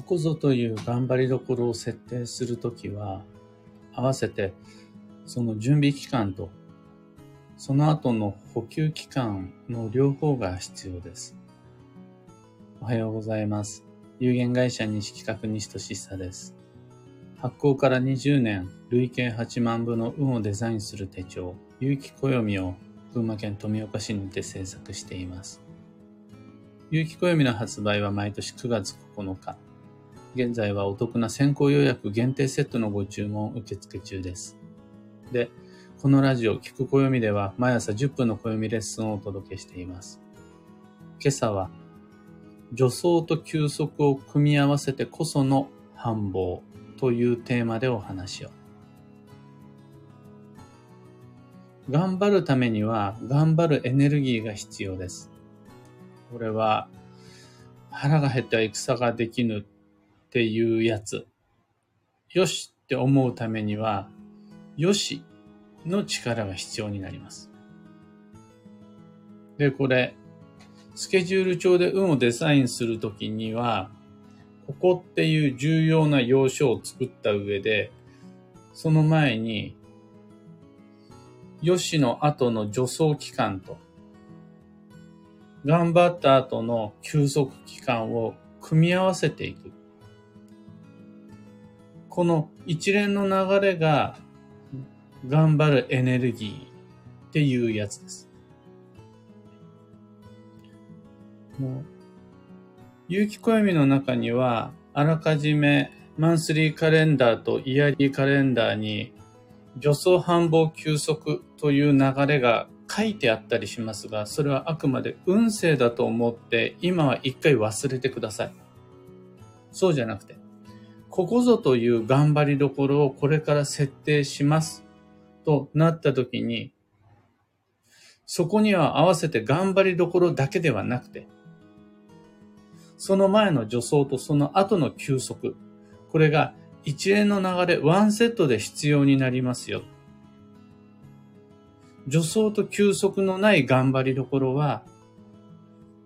ここぞという頑張りどころを設定するときは、合わせてその準備期間とその後の補給期間の両方が必要です。おはようございます。有限会社西企画西俊久です。発行から20年、累計8万部の運をデザインする手帳、有機暦を群馬県富岡市にて制作しています。有機暦の発売は毎年9月9日。現在はお得な先行予約限定セットのご注文受付中です。で、このラジオ、聞く暦では毎朝10分の暦レッスンをお届けしています。今朝は、助走と休息を組み合わせてこその繁忙というテーマでお話を。頑張るためには頑張るエネルギーが必要です。これは腹が減っては戦ができぬっていうやつ。よしって思うためには、よしの力が必要になります。で、これ、スケジュール帳で運をデザインするときには、ここっていう重要な要所を作った上で、その前に、よしの後の助走期間と、頑張った後の休息期間を組み合わせていく。この一連の流れが頑張るエネルギーっていうやつです。もう、有機暦の中には、あらかじめマンスリーカレンダーとイヤリーカレンダーに助走繁忙休息という流れが書いてあったりしますが、それはあくまで運勢だと思って、今は一回忘れてください。そうじゃなくて、ここぞという頑張りどころをこれから設定しますとなった時に、そこには合わせて頑張りどころだけではなくて、その前の助走とその後の休息、これが一連の流れ、ワンセットで必要になりますよ。助走と休息のない頑張りどころは、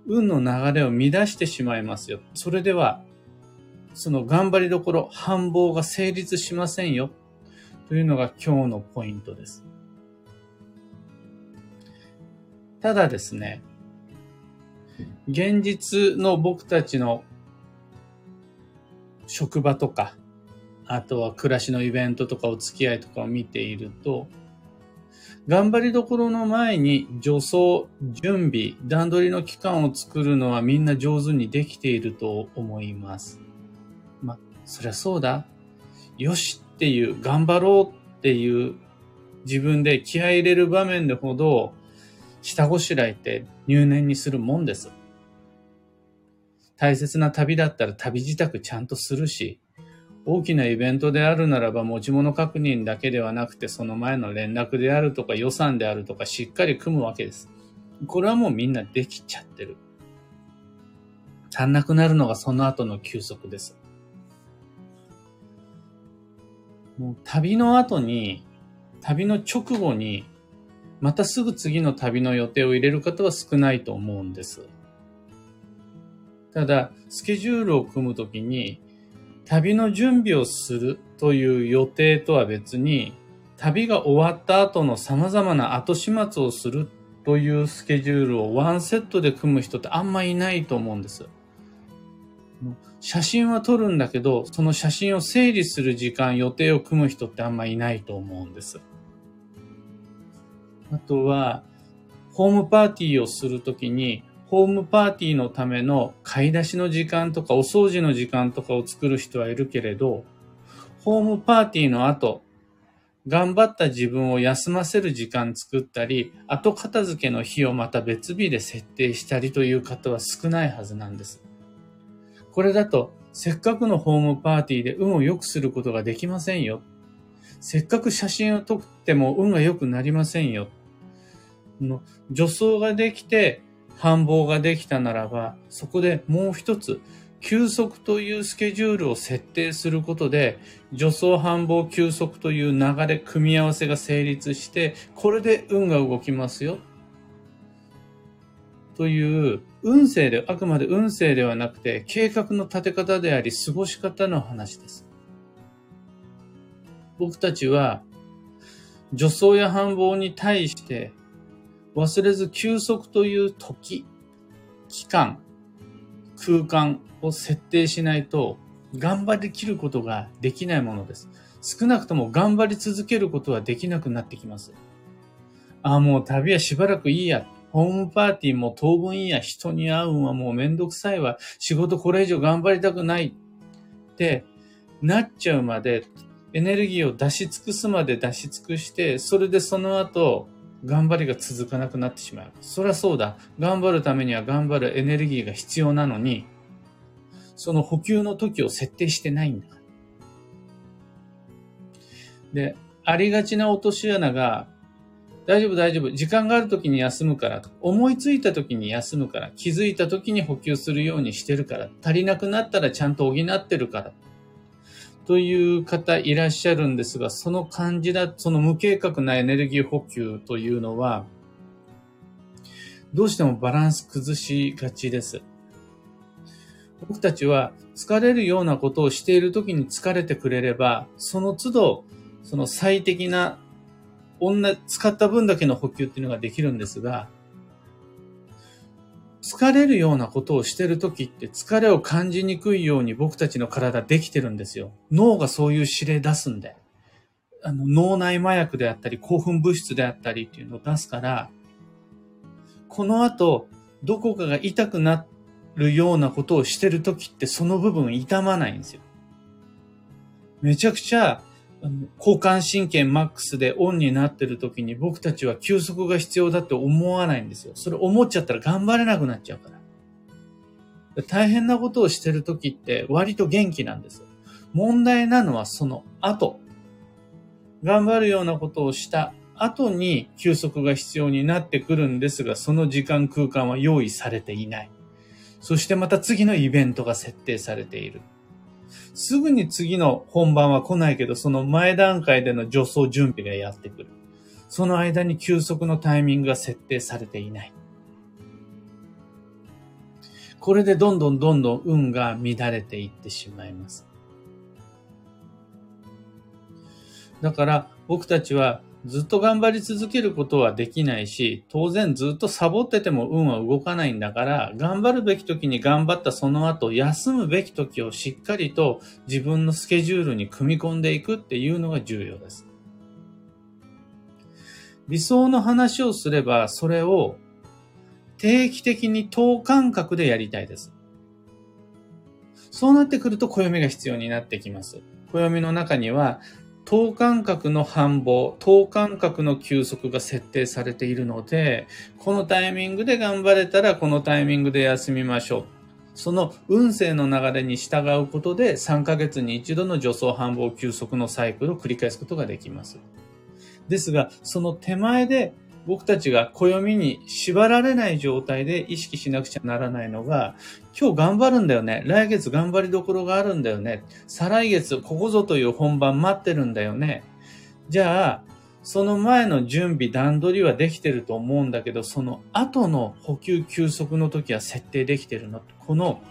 運の流れを乱してしまいますよ。それでは、その頑張りどころ、繁忙が成立しませんよ。というのが今日のポイントです。ただですね、現実の僕たちの職場とか、あとは暮らしのイベントとかお付き合いとかを見ていると、頑張りどころの前に助走、準備、段取りの期間を作るのはみんな上手にできていると思います。そりゃそうだ。よしっていう、頑張ろうっていう自分で気合入れる場面でほど下ごしらえて入念にするもんです。大切な旅だったら旅支度ちゃんとするし、大きなイベントであるならば持ち物確認だけではなくてその前の連絡であるとか予算であるとかしっかり組むわけです。これはもうみんなできちゃってる。足んなくなるのがその後の休息です。もう旅の後に、旅の直後に、またすぐ次の旅の予定を入れる方は少ないと思うんです。ただ、スケジュールを組むときに、旅の準備をするという予定とは別に、旅が終わった後の様々な後始末をするというスケジュールをワンセットで組む人ってあんまいないと思うんです。写真は撮るんだけど、その写真を整理する時間、予定を組む人ってあんまいないと思うんです。あとは、ホームパーティーをするときに、ホームパーティーのための買い出しの時間とかお掃除の時間とかを作る人はいるけれど、ホームパーティーの後、頑張った自分を休ませる時間作ったり、後片付けの日をまた別日で設定したりという方は少ないはずなんです。これだと、せっかくのホームパーティーで運を良くすることができませんよ。せっかく写真を撮っても運が良くなりませんよ。の助走ができて繁忙ができたならば、そこでもう一つ、休息というスケジュールを設定することで、助走繁忙休息という流れ、組み合わせが成立して、これで運が動きますよ。という、運勢で、あくまで運勢ではなくて、計画の立て方であり、過ごし方の話です。僕たちは、助走や繁忙に対して、忘れず休息という時、期間、空間を設定しないと、頑張りきることができないものです。少なくとも頑張り続けることはできなくなってきます。ああ、もう旅はしばらくいいや。ホームパーティーも当分いいや。人に会うんはもうめんどくさいわ。仕事これ以上頑張りたくないってなっちゃうまで、エネルギーを出し尽くすまで出し尽くして、それでその後、頑張りが続かなくなってしまう。そりゃそうだ。頑張るためには頑張るエネルギーが必要なのに、その補給の時を設定してないんだ。で、ありがちな落とし穴が、大丈夫大丈夫。時間がある時に休むから思いついた時に休むから。気づいた時に補給するようにしてるから。足りなくなったらちゃんと補ってるから。という方いらっしゃるんですが、その感じだ、その無計画なエネルギー補給というのは、どうしてもバランス崩しがちです。僕たちは疲れるようなことをしている時に疲れてくれれば、その都度、その最適な、女、使った分だけの補給っていうのができるんですが、疲れるようなことをしてる時って疲れを感じにくいように僕たちの体できてるんですよ。脳がそういう指令出すんで。あの、脳内麻薬であったり、興奮物質であったりっていうのを出すから、この後、どこかが痛くなるようなことをしてる時ってその部分痛まないんですよ。めちゃくちゃ交感神経マックスでオンになってる時に僕たちは休息が必要だって思わないんですよ。それ思っちゃったら頑張れなくなっちゃうから。大変なことをしてる時って割と元気なんですよ。問題なのはその後。頑張るようなことをした後に休息が必要になってくるんですが、その時間空間は用意されていない。そしてまた次のイベントが設定されている。すぐに次の本番は来ないけど、その前段階での助走準備がやってくる。その間に休息のタイミングが設定されていない。これでどんどんどんどん運が乱れていってしまいます。だから僕たちはずっと頑張り続けることはできないし、当然ずっとサボってても運は動かないんだから、頑張るべき時に頑張ったその後、休むべき時をしっかりと自分のスケジュールに組み込んでいくっていうのが重要です。理想の話をすれば、それを定期的に等間隔でやりたいです。そうなってくると暦が必要になってきます。暦の中には等間隔の繁忙、等間隔の休息が設定されているので、このタイミングで頑張れたらこのタイミングで休みましょう。その運勢の流れに従うことで3ヶ月に一度の助走繁忙休息のサイクルを繰り返すことができます。ですが、その手前で僕たちが暦に縛られない状態で意識しなくちゃならないのが、今日頑張るんだよね。来月頑張りどころがあるんだよね。再来月ここぞという本番待ってるんだよね。じゃあ、その前の準備、段取りはできてると思うんだけど、その後の補給、休息の時は設定できてるの。この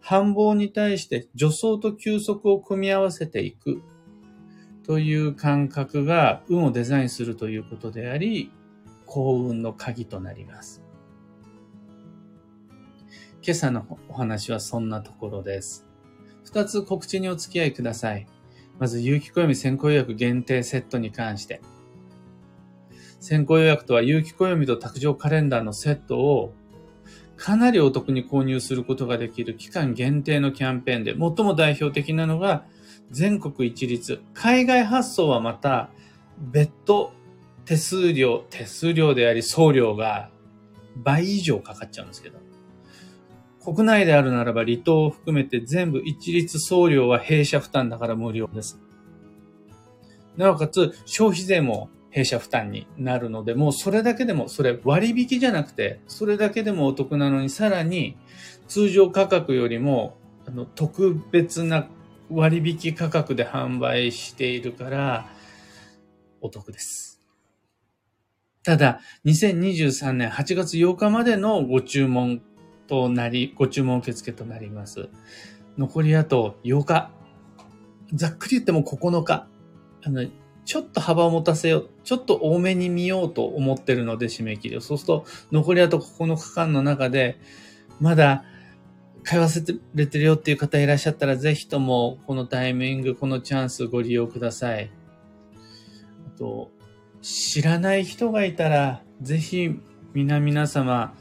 繁忙に対して助走と休息を組み合わせていく。という感覚が運をデザインするということであり、幸運の鍵となります。今朝のお話はそんなところです。二つ告知にお付き合いください。まず、有機暦先行予約限定セットに関して。先行予約とは有機暦と卓上カレンダーのセットをかなりお得に購入することができる期間限定のキャンペーンで、最も代表的なのが全国一律。海外発送はまた別途手数料、手数料であり送料が倍以上かかっちゃうんですけど。国内であるならば離島を含めて全部一律送料は弊社負担だから無料です。なおかつ消費税も弊社負担になるので、もうそれだけでも、それ割引じゃなくて、それだけでもお得なのに、さらに通常価格よりも、あの、特別な割引価格で販売しているから、お得です。ただ、2023年8月8日までのご注文となり、ご注文受付となります。残りあと8日。ざっくり言っても9日。あの、ちょっと幅を持たせよう。ちょっと多めに見ようと思ってるので締め切りを。そうすると、残りあと9日間の中で、まだ買わせてれてるよっていう方いらっしゃったら、ぜひともこのタイミング、このチャンスご利用ください。あと、知らない人がいたら、ぜひ皆々様、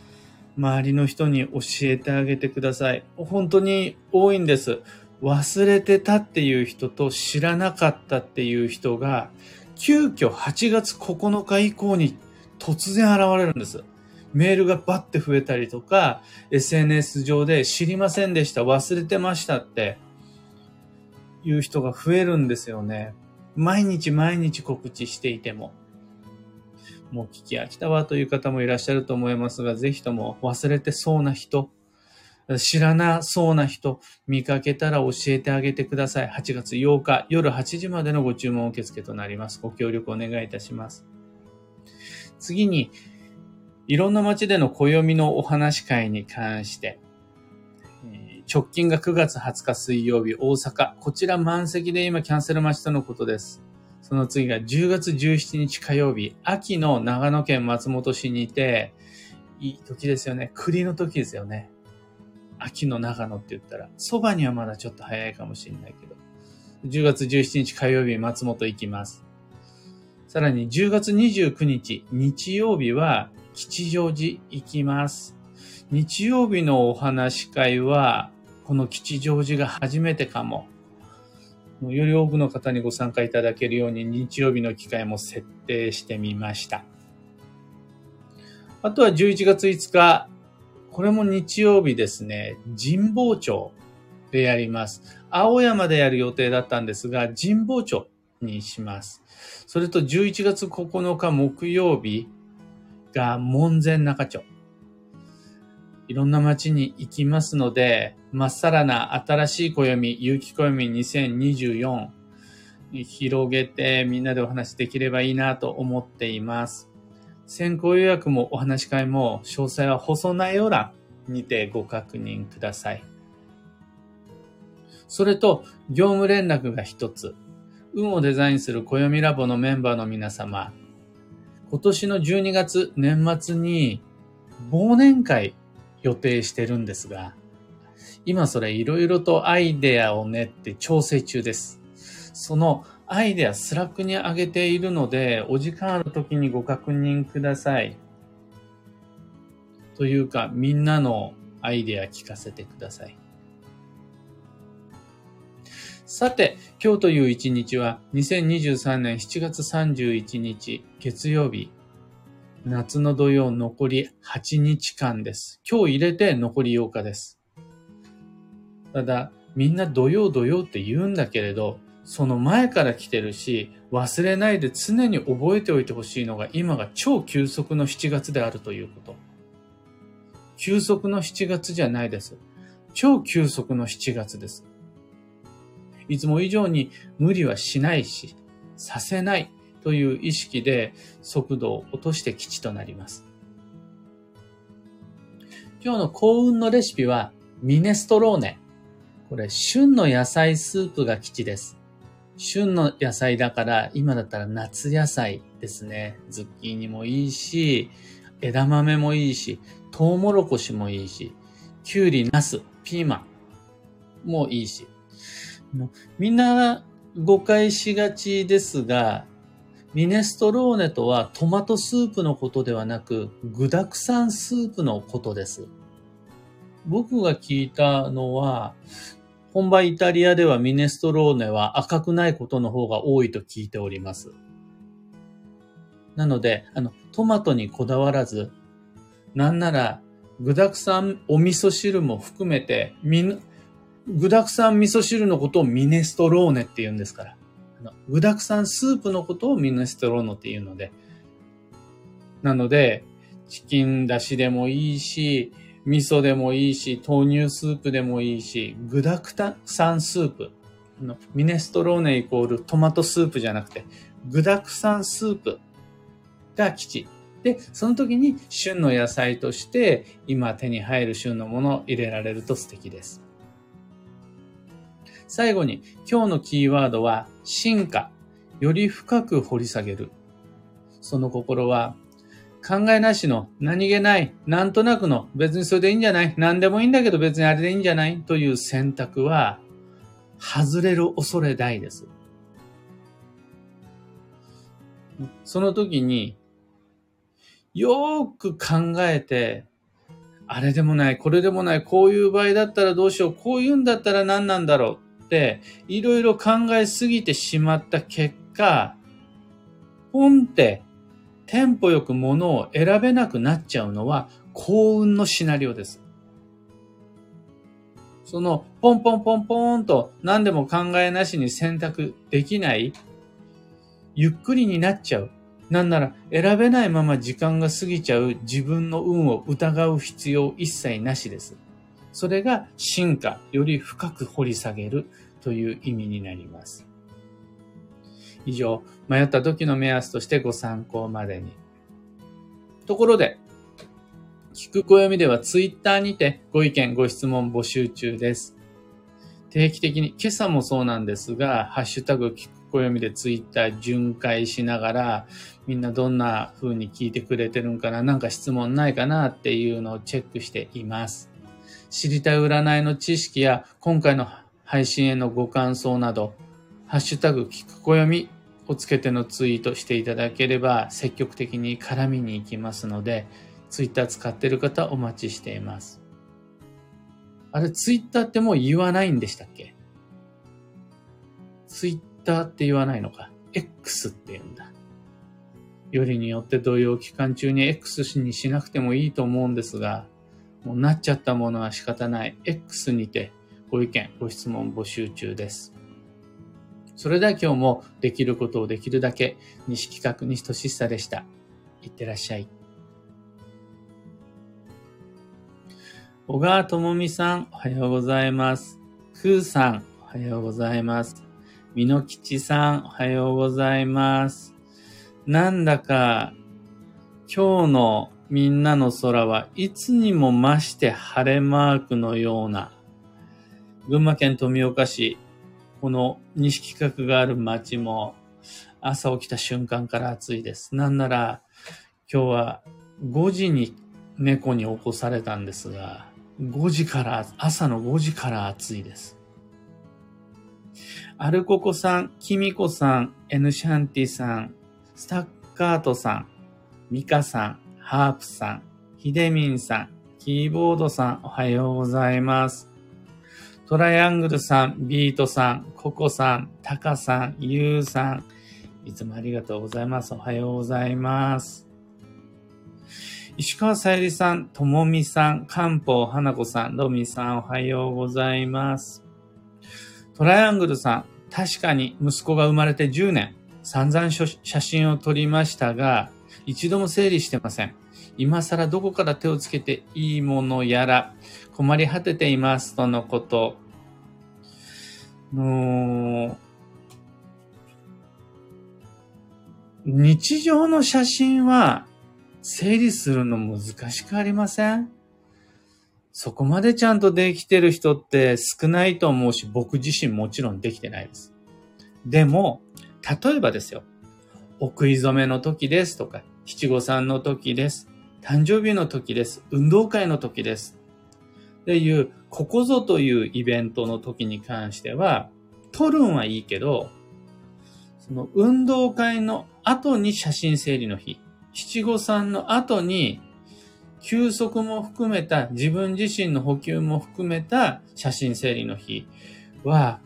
周りの人に教えてあげてください。本当に多いんです。忘れてたっていう人と知らなかったっていう人が、急遽8月9日以降に突然現れるんです。メールがバッて増えたりとか、SNS 上で知りませんでした、忘れてましたっていう人が増えるんですよね。毎日毎日告知していても。もう聞き飽きたわという方もいらっしゃると思いますが、ぜひとも忘れてそうな人、知らなそうな人、見かけたら教えてあげてください。8月8日夜8時までのご注文受付となります。ご協力お願いいたします。次に、いろんな街での暦のお話会に関して、直近が9月20日水曜日、大阪。こちら満席で今キャンセル待ちとのことです。その次が10月17日火曜日、秋の長野県松本市にいて、いい時ですよね。栗の時ですよね。秋の長野って言ったら、蕎麦にはまだちょっと早いかもしれないけど。10月17日火曜日、松本行きます。さらに10月29日、日曜日は吉祥寺行きます。日曜日のお話会は、この吉祥寺が初めてかも。より多くの方にご参加いただけるように日曜日の機会も設定してみました。あとは11月5日、これも日曜日ですね、神保町でやります。青山でやる予定だったんですが、神保町にします。それと11月9日木曜日が門前仲町。いろんな街に行きますので、まっさらな新しい暦、有機暦2024広げてみんなでお話できればいいなと思っています。先行予約もお話し会も詳細は細内容欄にてご確認ください。それと、業務連絡が一つ。運をデザインする暦ラボのメンバーの皆様、今年の12月年末に忘年会予定してるんですが、今それいろいろとアイデアを練って調整中です。そのアイデア Slack に上げているので、お時間ある時にご確認ください。というか、みんなのアイデア聞かせてください。さて、今日という一日は2023年7月31日月曜日夏の土曜残り8日間です。今日入れて残り8日です。ただ、みんな土曜土曜って言うんだけれど、その前から来てるし、忘れないで常に覚えておいてほしいのが今が超急速の7月であるということ。急速の7月じゃないです。超急速の7月です。いつも以上に無理はしないし、させない。という意識で速度を落として基地となります。今日の幸運のレシピはミネストローネ。これ、旬の野菜スープが基地です。旬の野菜だから、今だったら夏野菜ですね。ズッキーニもいいし、枝豆もいいし、トウモロコシもいいし、きゅうり、ナス、ピーマンもいいし。みんな誤解しがちですが、ミネストローネとはトマトスープのことではなく、具沢山スープのことです。僕が聞いたのは、本場イタリアではミネストローネは赤くないことの方が多いと聞いております。なので、あの、トマトにこだわらず、なんなら、具沢山お味噌汁も含めて、具沢山味噌汁のことをミネストローネって言うんですから。具沢山スープのことをミネストローノっていうので、なので、チキンだしでもいいし、味噌でもいいし、豆乳スープでもいいし、具沢山スープ。ミネストローネイコールトマトスープじゃなくて、具沢山スープが基地で、その時に旬の野菜として今手に入る旬のものを入れられると素敵です。最後に今日のキーワードは進化。より深く掘り下げる。その心は考えなしの何気ない、なんとなくの別にそれでいいんじゃない何でもいいんだけど別にあれでいいんじゃないという選択は外れる恐れ大です。その時によーく考えて、あれでもない、これでもない、こういう場合だったらどうしよう、こういうんだったら何なんだろう、いろいろ考えすぎてしまった結果、ポンってテンポよくものを選べなくなっちゃうのは幸運のシナリオです。そのポンポンポンポンと何でも考えなしに選択できない、ゆっくりになっちゃう。なんなら選べないまま時間が過ぎちゃう自分の運を疑う必要一切なしです。それが進化、より深く掘り下げるという意味になります。以上、迷った時の目安としてご参考までに。ところで、聞く暦ではツイッターにてご意見、ご質問募集中です。定期的に、今朝もそうなんですが、ハッシュタグ聞く暦でツイッター巡回しながら、みんなどんな風に聞いてくれてるんかな、なんか質問ないかなっていうのをチェックしています。知りたい占いの知識や今回の配信へのご感想など、ハッシュタグ聞く暦をつけてのツイートしていただければ積極的に絡みに行きますので、ツイッター使ってる方お待ちしています。あれ、ツイッターってもう言わないんでしたっけ？ツイッターって言わないのか。X って言うんだ。よりによって同様期間中に X にしなくてもいいと思うんですが、もうなっちゃったものは仕方ない。X にてご意見、ご質問募集中です。それでは今日もできることをできるだけ、西企画西俊久でした。いってらっしゃい。小川智美さん、おはようございます。ふうさん、おはようございます。みのきちさん、おはようございます。なんだか、今日のみんなの空はいつにも増して晴れマークのような、群馬県富岡市、この西企画がある街も朝起きた瞬間から暑いです。なんなら今日は5時に猫に起こされたんですが、5時から、朝の5時から暑いです。アルココさん、キミコさん、エヌシャンティさん、スタッカートさん、ミカさん、ハープさん、ヒデミンさん、キーボードさん、おはようございます。トライアングルさん、ビートさん、ココさん、タカさん、ユウさん、いつもありがとうございます。おはようございます。石川さゆりさん、ともみさん、かんぽう、はなこさん、ロミさん、おはようございます。トライアングルさん、確かに息子が生まれて10年、散々写真を撮りましたが、一度も整理してません。今更どこから手をつけていいものやら、困り果てています、とのこと。の日常の写真は整理するの難しくありません？そこまでちゃんとできてる人って少ないと思うし、僕自身もちろんできてないです。でも、例えばですよ。お食い初めの時ですとか、七五三の時です。誕生日の時です。運動会の時です。っていう、ここぞというイベントの時に関しては、撮るんはいいけど、その運動会の後に写真整理の日、七五三の後に休息も含めた、自分自身の補給も含めた写真整理の日は、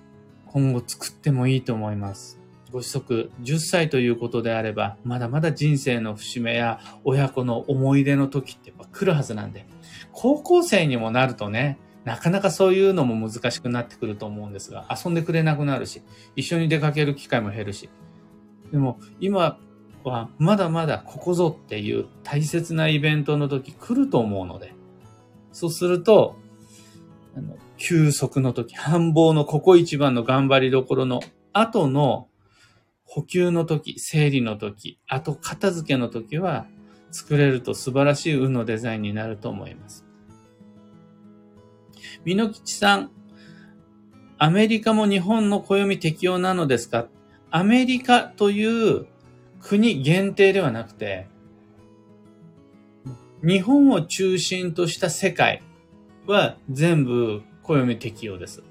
今後作ってもいいと思います。ご子息10歳ということであれば、まだまだ人生の節目や親子の思い出の時ってやっぱ来るはずなんで、高校生にもなるとね、なかなかそういうのも難しくなってくると思うんですが、遊んでくれなくなるし、一緒に出かける機会も減るし。でも今はまだまだここぞっていう大切なイベントの時来ると思うので、そうすると、休息の時、繁忙のここ一番の頑張りどころの後の補給の時、整理の時、あと片付けの時は、作れると素晴らしい運のデザインになると思います。美濃吉さん、アメリカも日本の暦適用なのですか？アメリカという国限定ではなくて、日本を中心とした世界は全部暦適用です。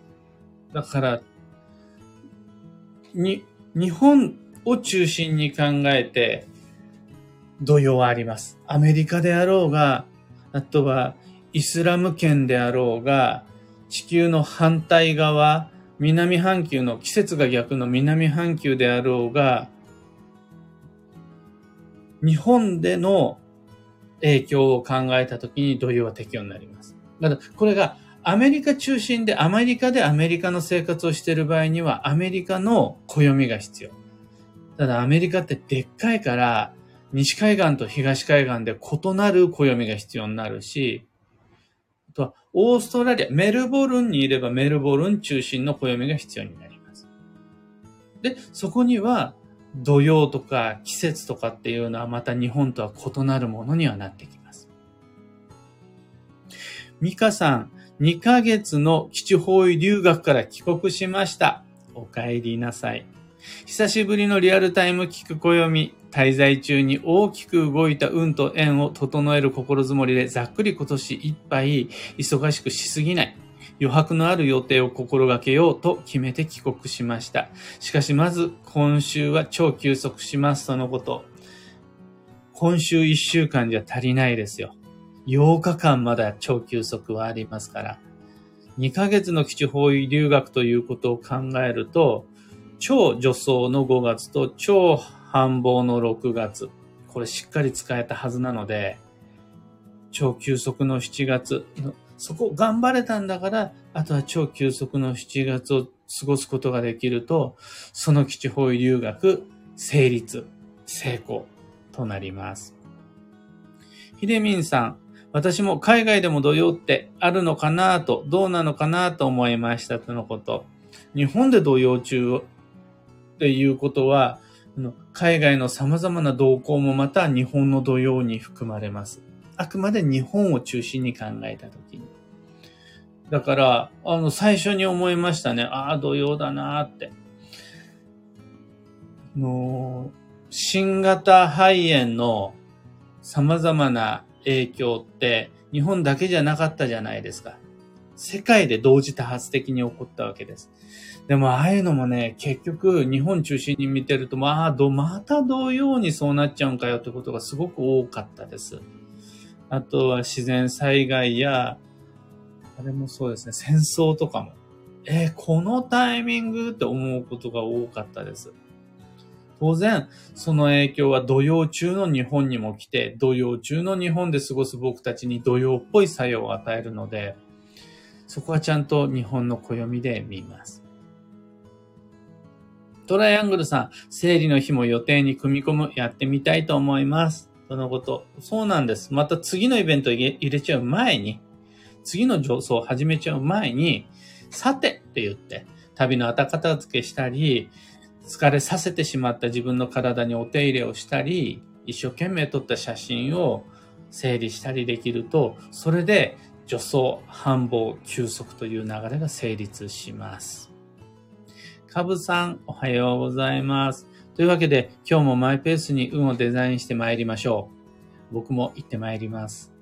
だから、に、日本を中心に考えて、土曜はあります。アメリカであろうが、あとはイスラム圏であろうが、地球の反対側、南半球の季節が逆の南半球であろうが、日本での影響を考えたときに土曜は適用になります。だこれがアメリカ中心でアメリカでアメリカの生活をしている場合にはアメリカの暦が必要。ただアメリカってでっかいから西海岸と東海岸で異なる暦が必要になるし、あとはオーストラリア、メルボルンにいればメルボルン中心の暦が必要になります。で、そこには土曜とか季節とかっていうのはまた日本とは異なるものにはなってきます。ミカさん、2ヶ月の基地方位留学から帰国しました。お帰りなさい。久しぶりのリアルタイム聞く暦、滞在中に大きく動いた運と縁を整える心づもりでざっくり今年いっぱい忙しくしすぎない。余白のある予定を心がけようと決めて帰国しました。しかしまず今週は超休息しますとのこと。今週1週間じゃ足りないですよ。8日間まだ超休息はありますから。2ヶ月の基地方位留学ということを考えると、超助走の5月と超繁忙の6月。これしっかり使えたはずなので、超休息の7月そこ頑張れたんだから、あとは超休息の7月を過ごすことができると、その基地方位留学、成立、成功となります。ひでみんさん、私も海外でも土曜ってあるのかなと、どうなのかなと思いましたとのこと。日本で土曜中っていうことは、海外の様々な動向もまた日本の土曜に含まれます。あくまで日本を中心に考えたときに。だから、あの、最初に思いましたね。ああ、土曜だなって。の、新型肺炎の様々な影響って、日本だけじゃなかったじゃないですか。世界で同時多発的に起こったわけです。でも、ああいうのもね、結局、日本中心に見てると、まあ、ど、また同様にそうなっちゃうんかよってことがすごく多かったです。あとは自然災害や、あれもそうですね、戦争とかも。えー、このタイミングって思うことが多かったです。当然、その影響は土曜中の日本にも来て、土曜中の日本で過ごす僕たちに土曜っぽい作用を与えるので、そこはちゃんと日本の暦で見ます。トライアングルさん、生理の日も予定に組み込む、やってみたいと思います。そのこと。そうなんです。また次のイベント入れちゃう前に、次の上層を始めちゃう前に、さてって言って、旅の後片付けしたり、疲れさせてしまった自分の体にお手入れをしたり、一生懸命撮った写真を整理したりできると、それで助走、繁忙、休息という流れが成立します。かぶさん、おはようございます。というわけで、今日もマイペースに運をデザインして参りましょう。僕も行って参ります。